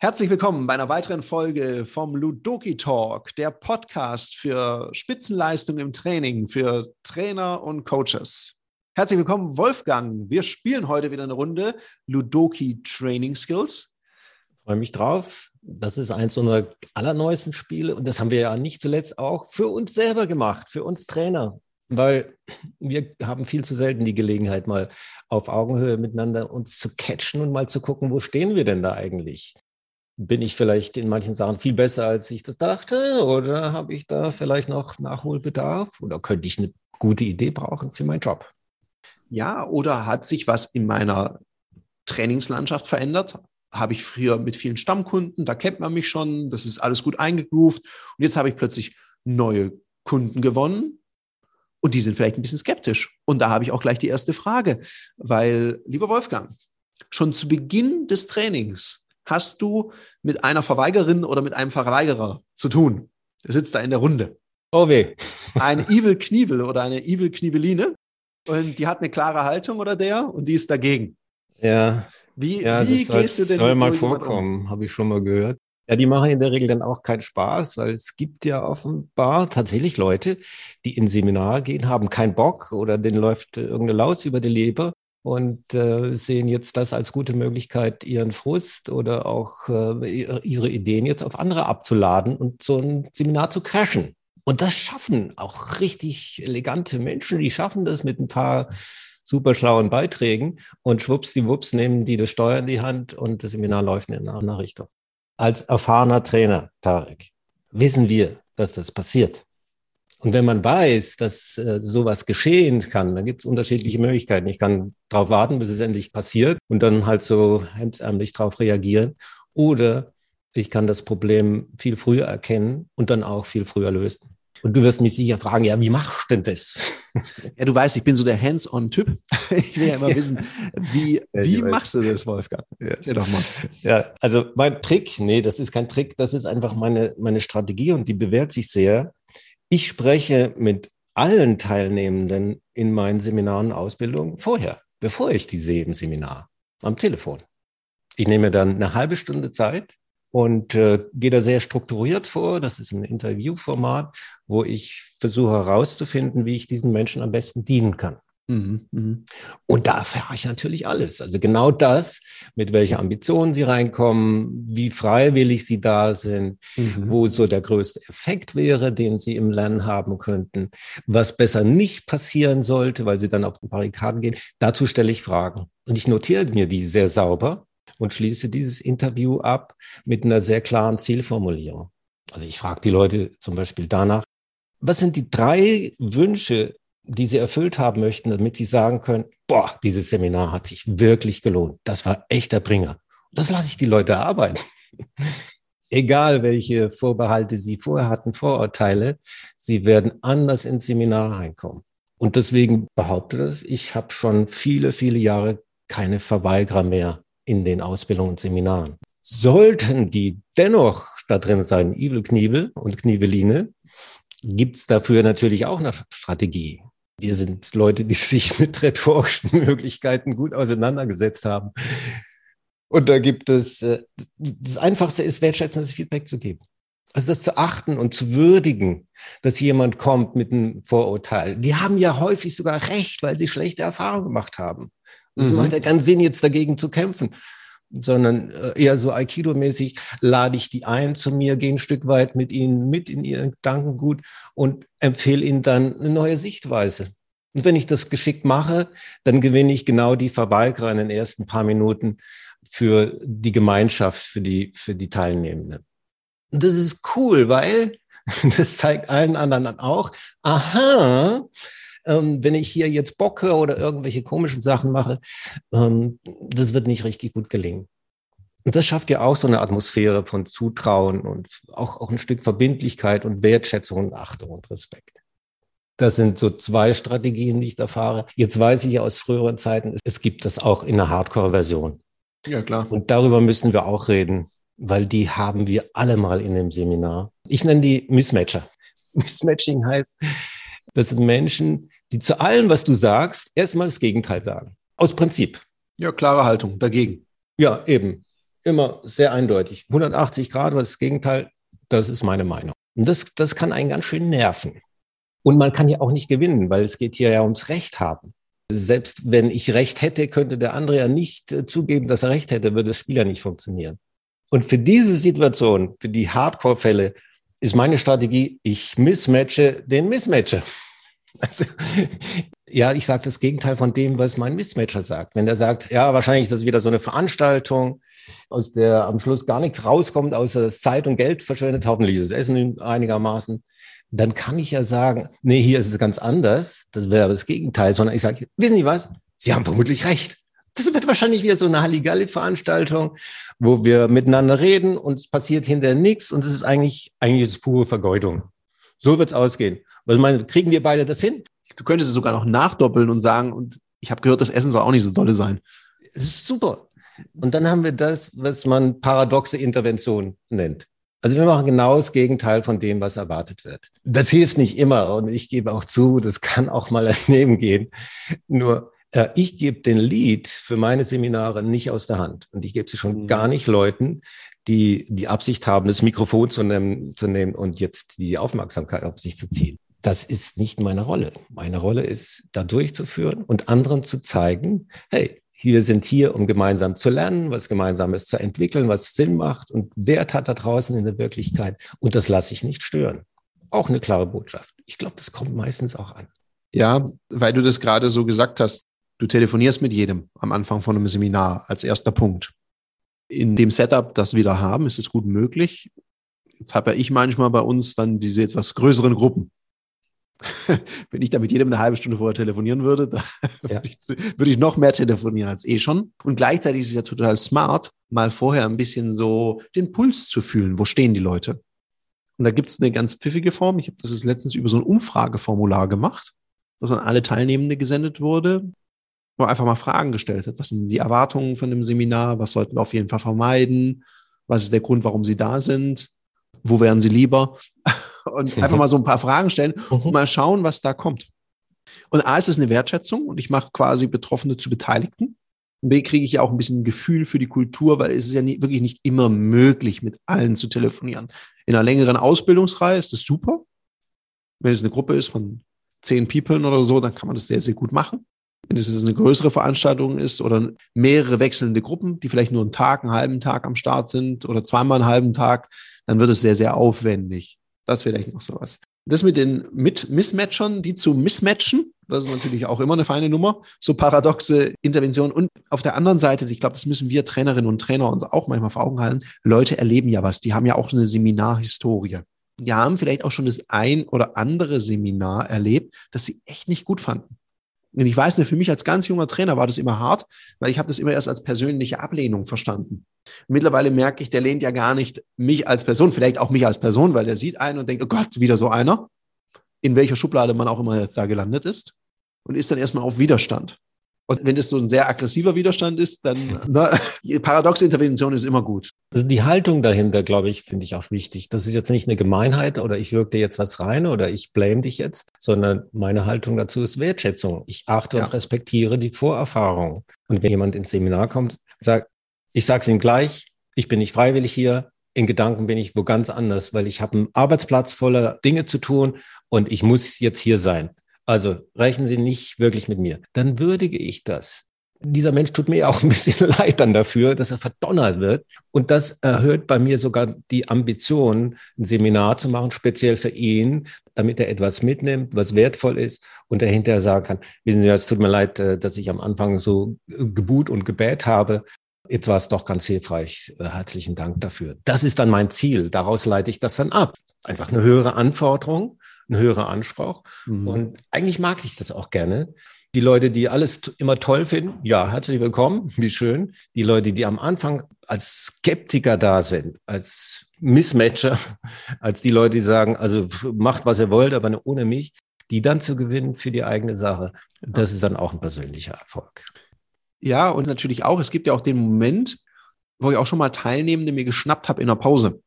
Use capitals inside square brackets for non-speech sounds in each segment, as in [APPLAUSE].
Herzlich willkommen bei einer weiteren Folge vom Ludoki Talk, der Podcast für Spitzenleistung im Training für Trainer und Coaches. Herzlich willkommen, Wolfgang. Wir spielen heute wieder eine Runde Ludoki Training Skills. Freue mich drauf. Das ist eins unserer allerneuesten Spiele und das haben wir ja nicht zuletzt auch für uns selber gemacht, für uns Trainer, weil wir haben viel zu selten die Gelegenheit, mal auf Augenhöhe miteinander uns zu catchen und mal zu gucken, wo stehen wir denn da eigentlich? Bin ich vielleicht in manchen Sachen viel besser, als ich das dachte? Oder habe ich da vielleicht noch Nachholbedarf? Oder könnte ich eine gute Idee brauchen für meinen Job? Ja, oder hat sich was in meiner Trainingslandschaft verändert? Habe ich früher mit vielen Stammkunden, da kennt man mich schon, das ist alles gut eingegroovt. Und jetzt habe ich plötzlich neue Kunden gewonnen und die sind vielleicht ein bisschen skeptisch. Und da habe ich auch gleich die erste Frage, weil, lieber Wolfgang, schon zu Beginn des Trainings hast du mit einer Verweigerin oder mit einem Verweigerer zu tun. Der sitzt da in der Runde. Oh weh. [LAUGHS] Ein Evil Knievel oder eine Evil Knieveline und die hat eine klare Haltung oder der und die ist dagegen. Ja. Wie, ja, wie das gehst du denn soll mal vorkommen, um? habe ich schon mal gehört. Ja, die machen in der Regel dann auch keinen Spaß, weil es gibt ja offenbar tatsächlich Leute, die in Seminar gehen, haben keinen Bock oder denen läuft äh, irgendeine Laus über die Leber und äh, sehen jetzt das als gute Möglichkeit, ihren Frust oder auch äh, ihre- Ideen jetzt auf andere abzuladen und so ein Seminar zu crashen. Und das schaffen auch richtig elegante Menschen, die schaffen das mit ein paar super schlauen Beiträgen und schwuppsdiwupps nehmen die das Steuer in die Hand und das Seminar läuft in eine andere Richtung. Als erfahrener Trainer, Tarek, wissen wir, dass das passiert. Und wenn man weiß, dass äh, sowas geschehen kann, dann gibt es unterschiedliche Möglichkeiten. Ich kann darauf warten, bis es endlich passiert und dann halt so hemdsärmlich darauf reagieren. Oder ich kann das Problem viel früher erkennen und dann auch viel früher lösen. Und du wirst mich sicher fragen, ja, wie machst du denn das? Ja, du weißt, ich bin so der Hands-on-Typ. [LAUGHS] Ich will ja immer wissen, wie, Ja, wie weiß. machst du das, Wolfgang? Erzähl doch mal. Ja, also mein Trick, nee, das ist kein Trick, das ist einfach meine, meine Strategie und die bewährt sich sehr. Ich spreche mit allen Teilnehmenden in meinen Seminaren und Ausbildungen vorher, bevor ich die sehe im Seminar, am Telefon. Ich nehme dann eine halbe Stunde Zeit und äh, gehe da sehr strukturiert vor. Das ist ein Interviewformat, wo ich versuche herauszufinden, wie ich diesen Menschen am besten dienen kann. Mhm, mhm. Und da erfahre ich natürlich alles. Also genau das, mit welcher Ambition sie reinkommen, wie freiwillig sie da sind, Mhm. wo so der größte Effekt wäre, den sie im Lernen haben könnten, was besser nicht passieren sollte, weil sie dann auf die Barrikaden gehen. Dazu stelle ich Fragen. Und ich notiere mir die sehr sauber und schließe dieses Interview ab mit einer sehr klaren Zielformulierung. Also ich frage die Leute zum Beispiel danach, was sind die drei Wünsche, die sie erfüllt haben möchten, damit sie sagen können, boah, dieses Seminar hat sich wirklich gelohnt. Das war echter Bringer. Das lasse ich die Leute erarbeiten. [LAUGHS] Egal, welche Vorbehalte sie vorher hatten, Vorurteile, sie werden anders ins Seminar reinkommen. Und deswegen behaupte das, ich habe schon viele, viele Jahre keine Verweigerer mehr in den Ausbildungen und Seminaren. Sollten die dennoch da drin sein, Ibel, Kniebel und Kniebeline, gibt's dafür natürlich auch eine Strategie. Wir sind Leute, die sich [LAUGHS] mit rhetorischen Möglichkeiten gut auseinandergesetzt haben. Und da gibt es, äh, das Einfachste ist, wertschätzendes Feedback zu geben. Also das zu achten und zu würdigen, dass jemand kommt mit einem Vorurteil. Die haben ja häufig sogar recht, weil sie schlechte Erfahrungen gemacht haben. Es Mhm. macht ja keinen Sinn, jetzt dagegen zu kämpfen, sondern äh, eher so Aikido-mäßig lade ich die ein zu mir, gehe ein Stück weit mit ihnen mit in ihren Gedankengut und empfehle ihnen dann eine neue Sichtweise. Und wenn ich das geschickt mache, dann gewinne ich genau die Verweigerer in den ersten paar Minuten für die Gemeinschaft, für die, für die Teilnehmenden. Und das ist cool, weil [LAUGHS] das zeigt allen anderen auch, aha, ähm, wenn ich hier jetzt bocke oder irgendwelche komischen Sachen mache, ähm, das wird nicht richtig gut gelingen. Und das schafft ja auch so eine Atmosphäre von Zutrauen und auch, auch ein Stück Verbindlichkeit und Wertschätzung und Achtung und Respekt. Das sind so zwei Strategien, die ich da fahre. Jetzt weiß ich aus früheren Zeiten, es gibt das auch in einer Hardcore-Version. Ja, klar. Und darüber müssen wir auch reden, weil die haben wir alle mal in dem Seminar. Ich nenne die Mismatcher. Mismatching heißt, das sind Menschen, die zu allem, was du sagst, erstmal das Gegenteil sagen. Aus Prinzip. Ja, klare Haltung dagegen. Ja, eben. Immer sehr eindeutig. 180 Grad, was ist das Gegenteil? Das ist meine Meinung. Und das, das kann einen ganz schön nerven. Und man kann ja auch nicht gewinnen, weil es geht hier ja ums Recht haben. Selbst wenn ich Recht hätte, könnte der andere ja nicht äh, zugeben, dass er Recht hätte, würde das Spiel ja nicht funktionieren. Und für diese Situation, für die Hardcore-Fälle, ist meine Strategie, ich mismatche den Mismatcher. Also, ja, ich sage das Gegenteil von dem, was mein Mismatcher sagt. Wenn er sagt, ja, wahrscheinlich ist das wieder so eine Veranstaltung, aus der am Schluss gar nichts rauskommt, außer dass Zeit und Geld verschwendet, hoffentlich ist das Essen einigermaßen, dann kann ich ja sagen, nee, hier ist es ganz anders. Das wäre das Gegenteil, sondern ich sage, wissen Sie was? Sie haben vermutlich recht. Das wird wahrscheinlich wieder so eine Halligalli-Veranstaltung, wo wir miteinander reden und es passiert hinterher nichts und es ist eigentlich, eigentlich ist es pure Vergeudung. So wird es ausgehen. Also meine, kriegen wir beide das hin? Du könntest es sogar noch nachdoppeln und sagen, und ich habe gehört, das Essen soll auch nicht so dolle sein. Es ist super. Und dann haben wir das, was man paradoxe Intervention nennt. Also wir machen genau das Gegenteil von dem, was erwartet wird. Das hilft nicht immer und ich gebe auch zu, das kann auch mal daneben gehen. Nur äh, ich gebe den Lead für meine Seminare nicht aus der Hand und ich gebe sie schon mhm. gar nicht Leuten, die die Absicht haben, das Mikrofon zu nehmen, zu nehmen und jetzt die Aufmerksamkeit auf sich zu ziehen. Das ist nicht meine Rolle. Meine Rolle ist, da durchzuführen und anderen zu zeigen, hey, wir sind hier, um gemeinsam zu lernen, was Gemeinsames zu entwickeln, was Sinn macht und Wert hat da draußen in der Wirklichkeit. Und das lasse ich nicht stören. Auch eine klare Botschaft. Ich glaube, das kommt meistens auch an. Ja, weil du das gerade so gesagt hast. Du telefonierst mit jedem am Anfang von einem Seminar als erster Punkt. In dem Setup, das wir da haben, ist es gut möglich. Jetzt habe ja ich manchmal bei uns dann diese etwas größeren Gruppen. [LAUGHS] wenn ich da mit jedem eine halbe Stunde vorher telefonieren würde, da [LAUGHS] ja. würde, ich, würde ich noch mehr telefonieren als eh schon. Und gleichzeitig ist es ja total smart, mal vorher ein bisschen so den Puls zu fühlen. Wo stehen die Leute? Und da gibt es eine ganz pfiffige Form. Ich habe das letztens über so ein Umfrageformular gemacht, das an alle Teilnehmende gesendet wurde, wo man einfach mal Fragen gestellt hat. Was sind die Erwartungen von dem Seminar? Was sollten wir auf jeden Fall vermeiden? Was ist der Grund, warum sie da sind? Wo wären sie lieber? [LAUGHS] und mhm. einfach mal so ein paar Fragen stellen und mhm. mal schauen, was da kommt. Und A ist es eine Wertschätzung und ich mache quasi Betroffene zu Beteiligten. Und B kriege ich ja auch ein bisschen ein Gefühl für die Kultur, weil es ist ja nie, wirklich nicht immer möglich, mit allen zu telefonieren. In einer längeren Ausbildungsreihe ist das super. Wenn es eine Gruppe ist von zehn People oder so, dann kann man das sehr, sehr gut machen. Wenn es eine größere Veranstaltung ist oder mehrere wechselnde Gruppen, die vielleicht nur einen Tag, einen halben Tag am Start sind oder zweimal einen halben Tag, dann wird es sehr, sehr aufwendig. Das vielleicht noch sowas. Das mit den mit Mismatchern, die zu mismatchen, das ist natürlich auch immer eine feine Nummer. So paradoxe Interventionen. Und auf der anderen Seite, ich glaube, das müssen wir Trainerinnen und Trainer uns auch manchmal vor Augen halten. Leute erleben ja was. Die haben ja auch eine Seminarhistorie. Die haben vielleicht auch schon das ein oder andere Seminar erlebt, das sie echt nicht gut fanden. Und ich weiß nicht, für mich als ganz junger Trainer war das immer hart, weil ich habe das immer erst als persönliche Ablehnung verstanden. Mittlerweile merke ich, der lehnt ja gar nicht mich als Person, vielleicht auch mich als Person, weil der sieht einen und denkt, oh Gott, wieder so einer, in welcher Schublade man auch immer jetzt da gelandet ist und ist dann erstmal auf Widerstand. Und wenn das so ein sehr aggressiver Widerstand ist, dann na, paradoxe Intervention ist immer gut. Also die Haltung dahinter, glaube ich, finde ich auch wichtig. Das ist jetzt nicht eine Gemeinheit oder ich wirke dir jetzt was rein oder ich blame dich jetzt, sondern meine Haltung dazu ist Wertschätzung. Ich achte ja. und respektiere die Vorerfahrung. Und wenn jemand ins Seminar kommt, sagt, ich sage es ihm gleich, ich bin nicht freiwillig hier, in Gedanken bin ich wo ganz anders, weil ich habe einen Arbeitsplatz voller Dinge zu tun und ich muss jetzt hier sein. Also rechnen Sie nicht wirklich mit mir. Dann würdige ich das. Dieser Mensch tut mir auch ein bisschen [LAUGHS] leid dann dafür, dass er verdonnert wird. Und das erhöht bei mir sogar die Ambition, ein Seminar zu machen, speziell für ihn, damit er etwas mitnimmt, was wertvoll ist und er hinterher sagen kann, wissen Sie, es tut mir leid, äh, dass ich am Anfang so gebut und gebät habe. Jetzt war es doch ganz hilfreich. Äh, herzlichen Dank dafür. Das ist dann mein Ziel. Daraus leite ich das dann ab. Einfach eine höhere Anforderung ein höherer Anspruch. Mhm. Und eigentlich mag ich das auch gerne. Die Leute, die alles immer toll finden, ja, herzlich willkommen, wie schön. Die Leute, die am Anfang als Skeptiker da sind, als Mismatcher, [LAUGHS] als die Leute, die sagen, also macht, was ihr wollt, aber ohne mich, die dann zu gewinnen für die eigene Sache, das ist dann auch ein persönlicher Erfolg. Ja, und natürlich auch, es gibt ja auch den Moment, wo ich auch schon mal Teilnehmende mir geschnappt habe in der Pause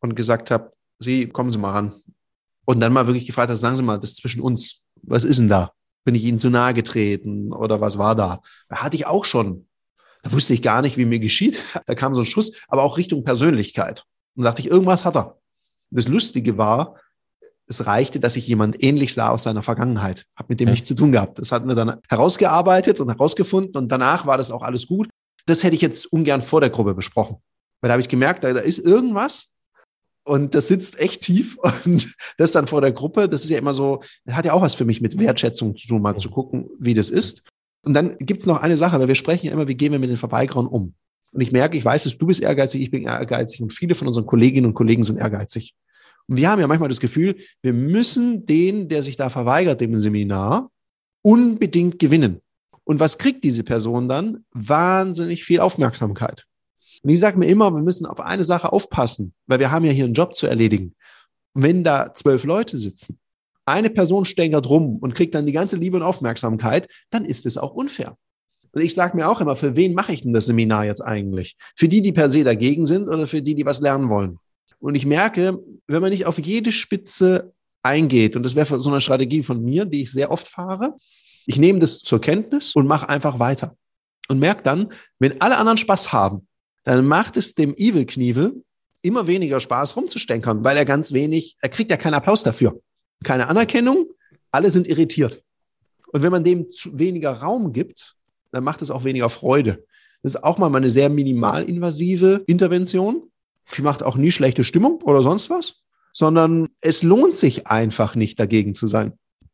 und gesagt habe, Sie, kommen Sie mal ran. Und dann mal wirklich gefragt, sagen Sie mal, das ist zwischen uns. Was ist denn da? Bin ich ihnen zu nahe getreten oder was war da? Da hatte ich auch schon. Da wusste ich gar nicht, wie mir geschieht. [LAUGHS] Da kam so ein Schuss, aber auch Richtung Persönlichkeit. Und da dachte ich, irgendwas hat er. Das Lustige war, es reichte, dass ich jemand ähnlich sah aus seiner Vergangenheit. Hab mit dem ja. nichts zu tun gehabt. Das hatten wir dann herausgearbeitet und herausgefunden und danach war das auch alles gut. Das hätte ich jetzt ungern vor der Gruppe besprochen. Weil da habe ich gemerkt, da, da ist irgendwas und das sitzt echt tief [LAUGHS] und das dann vor der Gruppe, das ist ja immer so, hat ja auch was für mich mit Wertschätzung zu tun, mal zu gucken, wie das ist. Und dann gibt es noch eine Sache, weil wir sprechen ja immer, wie gehen wir mit den Verweigerern um? Und ich merke, ich weiß es, du bist ehrgeizig, ich bin ehrgeizig und viele von unseren Kolleginnen und Kollegen sind ehrgeizig. Und wir haben ja manchmal das Gefühl, wir müssen den, der sich da verweigert, dem Seminar, unbedingt gewinnen. Und was kriegt diese Person dann? Wahnsinnig viel Aufmerksamkeit. Und ich sage mir immer, wir müssen auf eine Sache aufpassen, weil wir haben ja hier einen Job zu erledigen. Wenn da zwölf Leute sitzen, eine Person stänkert rum und kriegt dann die ganze Liebe und Aufmerksamkeit, dann ist es auch unfair. Und ich sage mir auch immer, für wen mache ich denn das Seminar jetzt eigentlich? Für die, die per se dagegen sind oder für die, die was lernen wollen? Und ich merke, wenn man nicht auf jede Spitze eingeht, und das wäre so eine Strategie von mir, die ich sehr oft fahre, ich nehme das zur Kenntnis und mache einfach weiter. Und merke dann, wenn alle anderen Spaß haben, dann macht es dem Evil Knievel immer weniger Spaß rumzustänkern, weil er ganz wenig, er kriegt ja keinen Applaus dafür. Keine Anerkennung, alle sind irritiert. Und wenn man dem zu weniger Raum gibt, dann macht es auch weniger Freude. Das ist auch mal eine sehr minimalinvasive Intervention. Die macht auch nie schlechte Stimmung oder sonst was, sondern es lohnt sich einfach nicht dagegen zu sein.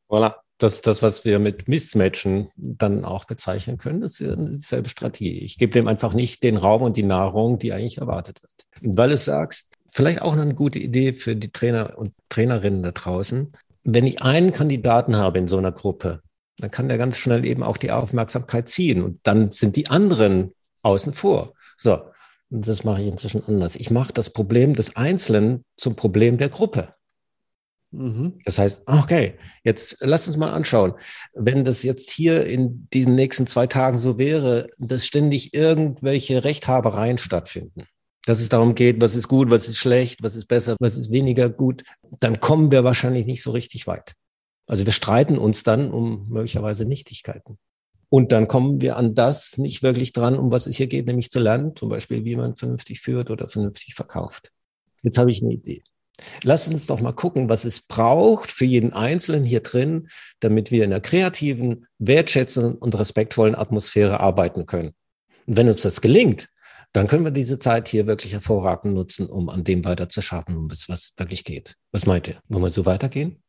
Voilà. Das, das, was wir mit Mismatchen dann auch bezeichnen können, das ist dieselbe Strategie. Ich gebe dem einfach nicht den Raum und die Nahrung, die eigentlich erwartet wird. Und weil du sagst, vielleicht auch eine gute Idee für die Trainer und Trainerinnen da draußen. Wenn ich einen Kandidaten habe in so einer Gruppe, dann kann der ganz schnell eben auch die Aufmerksamkeit ziehen und dann sind die anderen außen vor. So, das mache ich inzwischen anders. Ich mache das Problem des Einzelnen zum Problem der Gruppe. Mhm. Das heißt, okay, jetzt lass uns mal anschauen. Wenn das jetzt hier in diesen nächsten zwei Tagen so wäre, dass ständig irgendwelche Rechthabereien stattfinden, dass es darum geht, was ist gut, was ist schlecht, was ist besser, was ist weniger gut, dann kommen wir wahrscheinlich nicht so richtig weit. Also wir streiten uns dann um möglicherweise Nichtigkeiten. Und dann kommen wir an das nicht wirklich dran, um was es hier geht, nämlich zu lernen, zum Beispiel, wie man vernünftig führt oder vernünftig verkauft. Jetzt habe ich eine Idee. Lass uns doch mal gucken, was es braucht für jeden Einzelnen hier drin, damit wir in einer kreativen, wertschätzenden und respektvollen Atmosphäre arbeiten können. Und wenn uns das gelingt, dann können wir diese Zeit hier wirklich hervorragend nutzen, um an dem weiter zu schaffen, um es was wirklich geht. Was meint ihr? Wollen wir so weitergehen?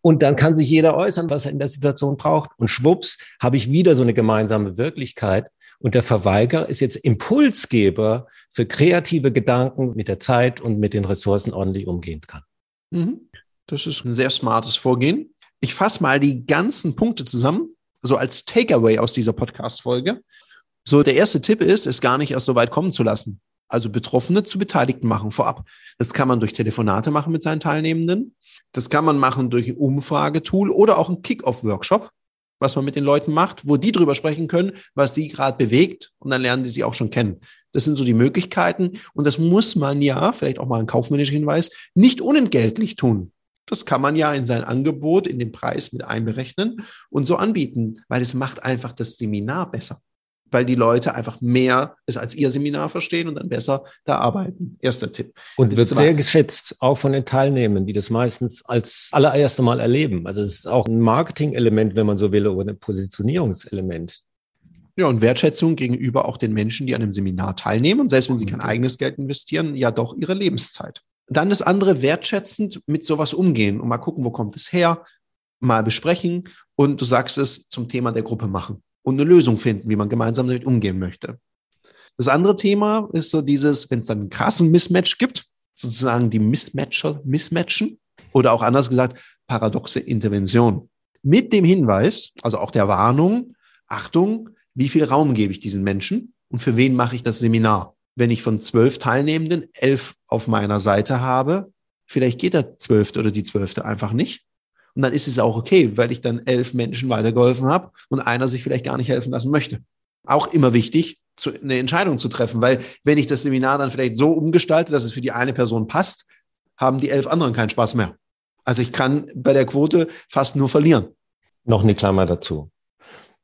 Und dann kann sich jeder äußern, was er in der Situation braucht. Und schwupps, habe ich wieder so eine gemeinsame Wirklichkeit. Und der Verweiger ist jetzt Impulsgeber für kreative Gedanken mit der Zeit und mit den Ressourcen ordentlich umgehen kann. Mhm. Das ist ein sehr smartes Vorgehen. Ich fasse mal die ganzen Punkte zusammen, so als Takeaway aus dieser Podcast-Folge. So, der erste Tipp ist, es gar nicht erst so weit kommen zu lassen. Also Betroffene zu Beteiligten machen vorab. Das kann man durch Telefonate machen mit seinen Teilnehmenden. Das kann man machen durch ein Umfragetool oder auch ein Kick-Off-Workshop, was man mit den Leuten macht, wo die drüber sprechen können, was sie gerade bewegt und dann lernen die sie auch schon kennen. Das sind so die Möglichkeiten und das muss man ja, vielleicht auch mal ein kaufmännischer Hinweis, nicht unentgeltlich tun. Das kann man ja in sein Angebot, in den Preis mit einberechnen und so anbieten, weil es macht einfach das Seminar besser weil die Leute einfach mehr es als ihr Seminar verstehen und dann besser da arbeiten. Erster Tipp. Und wird sehr geschätzt, auch von den Teilnehmern, die das meistens als allererste Mal erleben. Also es ist auch ein Marketing-Element, wenn man so will, oder ein Positionierungselement. Ja, und Wertschätzung gegenüber auch den Menschen, die an dem Seminar teilnehmen und selbst wenn sie kein eigenes Geld investieren, ja doch ihre Lebenszeit. Dann das andere, wertschätzend mit sowas umgehen und mal gucken, wo kommt es her, mal besprechen und du sagst es zum Thema der Gruppe machen und eine Lösung finden, wie man gemeinsam damit umgehen möchte. Das andere Thema ist so dieses, wenn es dann einen krassen Mismatch gibt, sozusagen die Mismatcher mismatchen oder auch anders gesagt, paradoxe Intervention. Mit dem Hinweis, also auch der Warnung, Achtung, wie viel Raum gebe ich diesen Menschen und für wen mache ich das Seminar? Wenn ich von zwölf Teilnehmenden elf auf meiner Seite habe, vielleicht geht der zwölfte oder die zwölfte einfach nicht. Und dann ist es auch okay, weil ich dann elf Menschen weitergeholfen habe und einer sich vielleicht gar nicht helfen lassen möchte. Auch immer wichtig, zu, eine Entscheidung zu treffen, weil wenn ich das Seminar dann vielleicht so umgestalte, dass es für die eine Person passt, haben die elf anderen keinen Spaß mehr. Also ich kann bei der Quote fast nur verlieren. Noch eine Klammer dazu.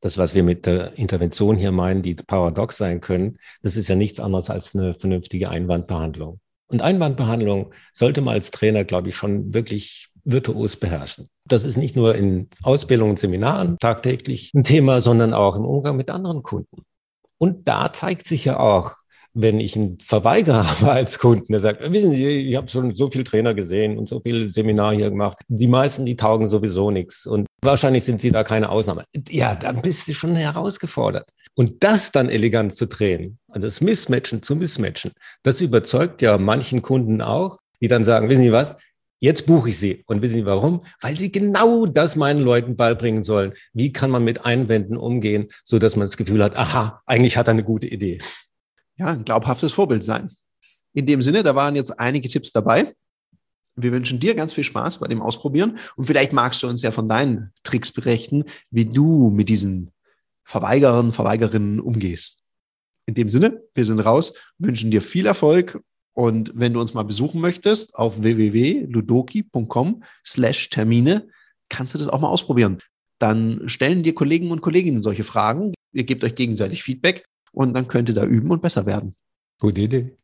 Das, was wir mit der Intervention hier meinen, die paradox sein können, das ist ja nichts anderes als eine vernünftige Einwandbehandlung. Und Einwandbehandlung sollte man als Trainer, glaube ich, schon wirklich virtuos beherrschen. Das ist nicht nur in Ausbildungen und Seminaren tagtäglich ein Thema, sondern auch im Umgang mit anderen Kunden. Und da zeigt sich ja auch, wenn ich einen Verweigerer [LAUGHS] habe als Kunden, der sagt, wissen Sie, ich habe schon so viel Trainer gesehen und so viel Seminar hier gemacht. Die meisten, die taugen sowieso nichts. Und wahrscheinlich sind Sie da keine Ausnahme. Ja, dann bist du schon herausgefordert. Und das dann elegant zu drehen, also das Mismatchen zu Mismatchen, das überzeugt ja manchen Kunden auch, die dann sagen, wissen Sie was, Jetzt buche ich sie. Und wissen Sie warum? Weil sie genau das meinen Leuten beibringen sollen. Wie kann man mit Einwänden umgehen, so dass man das Gefühl hat, aha, eigentlich hat er eine gute Idee ja, ein glaubhaftes Vorbild sein. In dem Sinne, da waren jetzt einige Tipps dabei. Wir wünschen dir ganz viel Spaß bei dem Ausprobieren und vielleicht magst du uns ja von deinen Tricks berichten, wie du mit diesen Verweigerern, Verweigerinnen umgehst. In dem Sinne, wir sind raus, wünschen dir viel Erfolg und wenn du uns mal besuchen möchtest auf www.ludoki.com slash Termine, kannst du das auch mal ausprobieren. Dann stellen dir Kollegen und Kolleginnen solche Fragen. Ihr gebt euch gegenseitig Feedback und dann könnt ihr da üben und besser werden. Gute Idee.